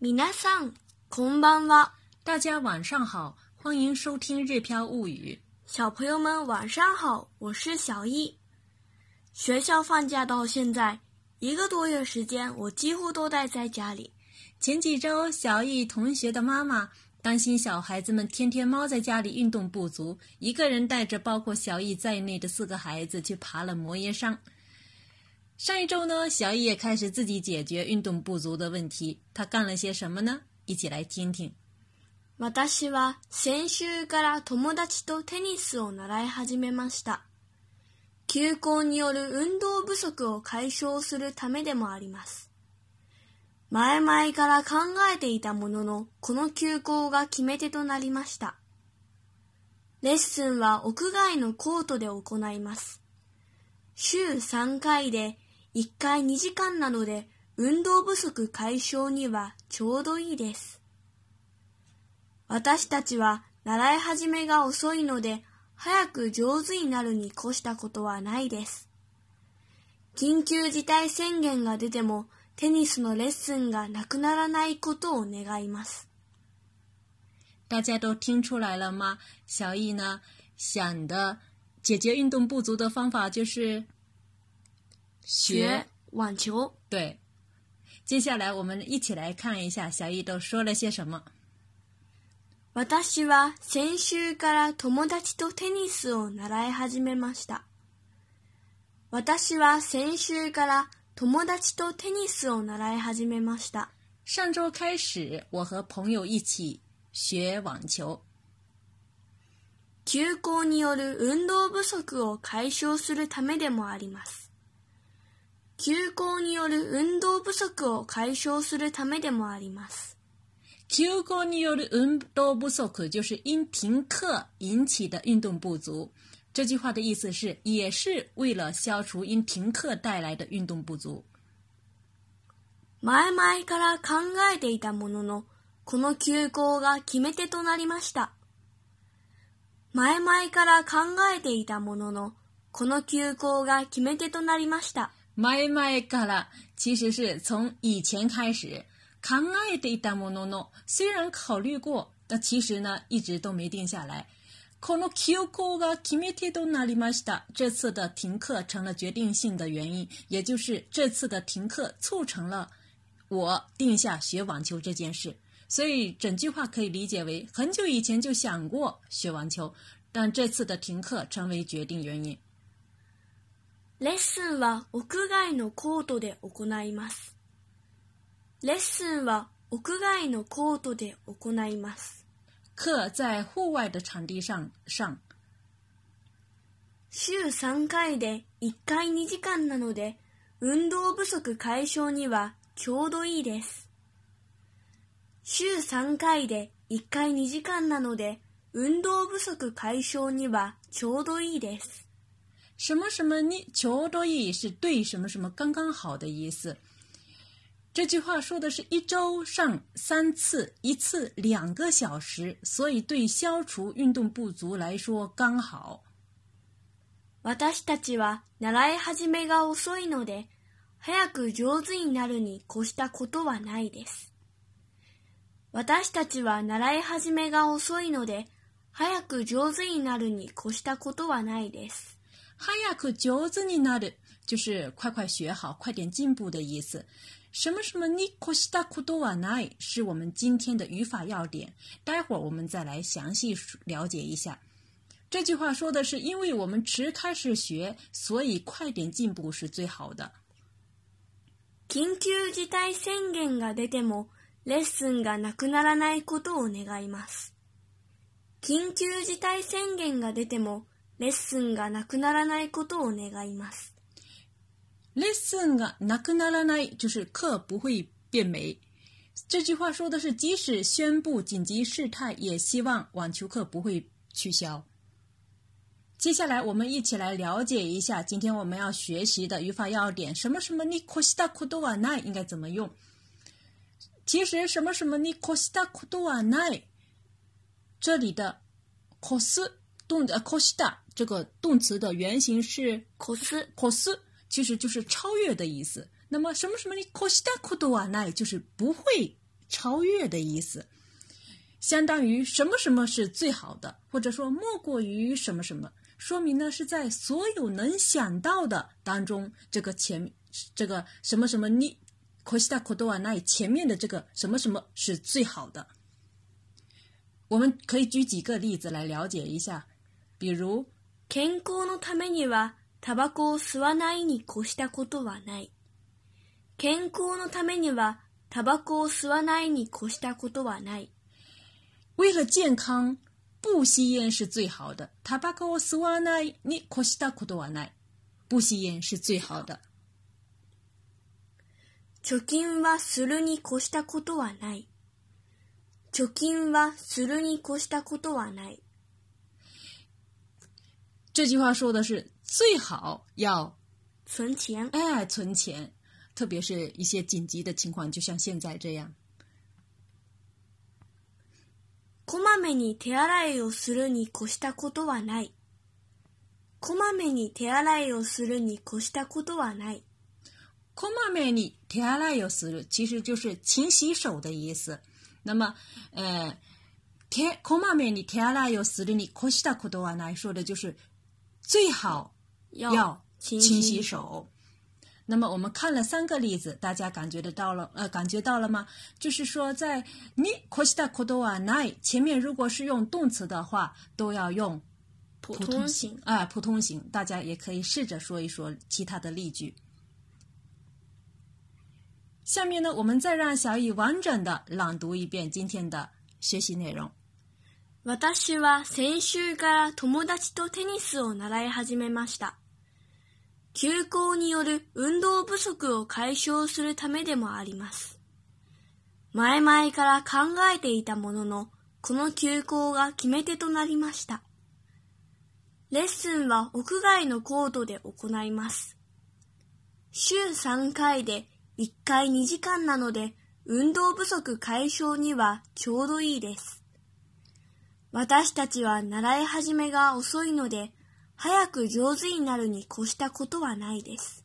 皆さん、こんばんは。大家晚上好，欢迎收听《日飘物语》。小朋友们晚上好，我是小易。学校放假到现在一个多月时间，我几乎都待在家里。前几周，小易同学的妈妈担心小孩子们天天猫在家里运动不足，一个人带着包括小易在内的四个孩子去爬了摩耶山。 上一周呢，小易也开始自己解决运动不足的问题。他干了些什么呢？一起来听听。私は先週から友達とテニスを習い始めました。休校による運動不足を解消するためでもあります。前々から考えていたものの、この休校が決め手となりました。レッスンは屋外のコートで行います。週3回で1回2時間なので、運動不足解消にはちょうどいいです。私たちは習い始めが遅いので、早く上手になるに越したことはないです。緊急事態宣言が出ても、テニスのレッスンがなくならないことを願います。大家都听出来了吗？小易呢？想的解决运动不足的方法就是学网球。对，接下来我们一起来看一下小易都说了些什么。私は先週から友達とテニスを習い始めました。私は先週から友達とテニスを習い始めました。上周开始，我和朋友一起学网球。休校による運動不足を解消するためでもあります。休校による運動不足を解消するためでもあります。休校による運動不足就是因停课引起的运动不足。这句话的意思是，也是为了消除因停课带来的运动不足。前々から考えていたものの、この休校が決め手となりました。前々から考えていたものの、この休校が決め手となりました。前々から其实是从以前开始考えていたものの，虽然考虑过，但其实呢一直都没定下来。この休校が決め手となりました。这次的停课成了决定性的原因，也就是这次的停课促成了我定下学网球这件事。所以整句话可以理解为很久以前就想过学网球，但这次的停课成为决定原因。 レッスンは屋外のコートで行います。レッスンは屋外のコートで行います。课在户外的场地上上，週3回で1回2時間なので、運動不足解消にはちょうどいいです。週3回で1回2時間なので、運動不足解消にはちょうどいいです。什么什么你求多义是对什么什么刚刚好的意思。这句话说的是一周上三次，一次两个小时，所以对消除运动不足来说刚好。私たちは習い始めが遅いので、早く上手になるに越したことはないです。私たちは習い始めが遅いので、早く上手になるに越したことはないです。早く上手になる就是快快学好，快点进步的意思。什么什么你越したことはない是我们今天的语法要点，待会儿我们再来详细了解一下。这句话说的是，因为我们迟开始学，所以快点进步是最好的。緊急事態宣言が出ても、レッスンがなくならないことを願います。緊急事態宣言が出ても、 レッスンがなくならないことを願います。 lesson がなくならない就是课不会变没。这句话说的是，即使宣布紧急事态，也希望网球课不会取消。接下来，我们一起来了解一下今天我们要学习的语法要点。什么什么你越したことはない应该怎么用？其实什么什么你越したことはない，这里的越す 动呃越した这个动词的原型是越す、越す。其实就是超越的意思。那么什么什么你越したことはない就是不会 超越的意思，相当于什么什么是最好的，或者说莫过于什么什么，说明呢是在所有能想到的当中，这个前这个什么什么你。可西达可多瓦奈前面的这个什么什么是最好的？我们可以举几个例子来了解一下， 比如健康のためにはタバコを吸わないに越したことはない。健康のためにはタバコを吸わないに越したことはない。为了健康，不吸烟是最好的。タバコを吸わないに越したことはない。不吸烟是最好的。貯金はするに越したことはない。貯金はするに越したことはない。这句话说的是最好要存钱，哎，存钱，特别是一些紧急的情况，就像现在这样。こまめに手洗いをするに越したことはない。こまめに手洗いをするに越したことはない。こまめに手洗いをする，其实就是勤洗手的意思。那么，呃，手こまめに手洗いをするに越したことはない，说的就是 最好要勤洗手。那么我们看了三个例子，大家感觉得到了？呃，感觉到了吗？就是说，在你越したことはない前面，如果是用动词的话，都要用普通型啊，普通型。大家也可以试着说一说其他的例句。下面呢，我们再让小乙完整的朗读一遍今天的学习内容。 私は先週から友達とテニスを習い始めました。休校による運動不足を解消するためでもあります。前々から考えていたものの、この休校が決め手となりました。レッスンは屋外のコートで行います。週3回で1回2時間なので、運動不足解消にはちょうどいいです。私たちは習い始めが遅いので、早く上手になるに越したことはないです。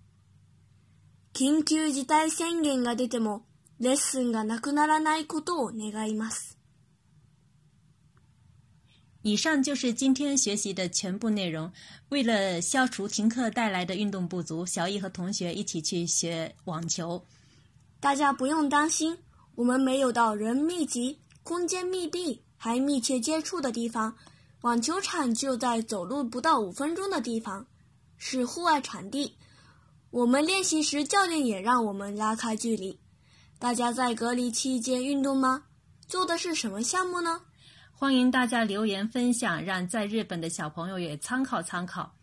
緊急事態宣言が出ても、レッスンがなくならないことを願います。以上就是今天学习的全部内容。为了消除停课带来的运动不足，小易和同学一起去学网球。大家不用担心，我们没有到人密集、空间密闭还密切接触的地方。网球场就在走路不到五分钟的地方，是户外场地。我们练习时，教练也让我们拉开距离。大家在隔离期间运动吗？做的是什么项目呢？欢迎大家留言分享，让在日本的小朋友也参考参考。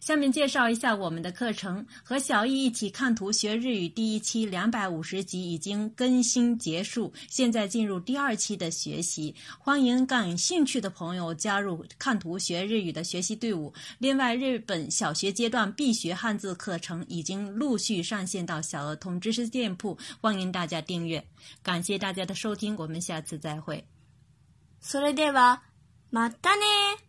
下面介绍一下我们的课程，和小易一起看图学日语第一期两百五十集已经更新结束，现在进入第二期的学习。欢迎感兴趣的朋友加入看图学日语的学习队伍。另外，日本小学阶段必学汉字课程已经陆续上线到小儿童知识店铺，欢迎大家订阅。感谢大家的收听，我们下次再会。それでは、またね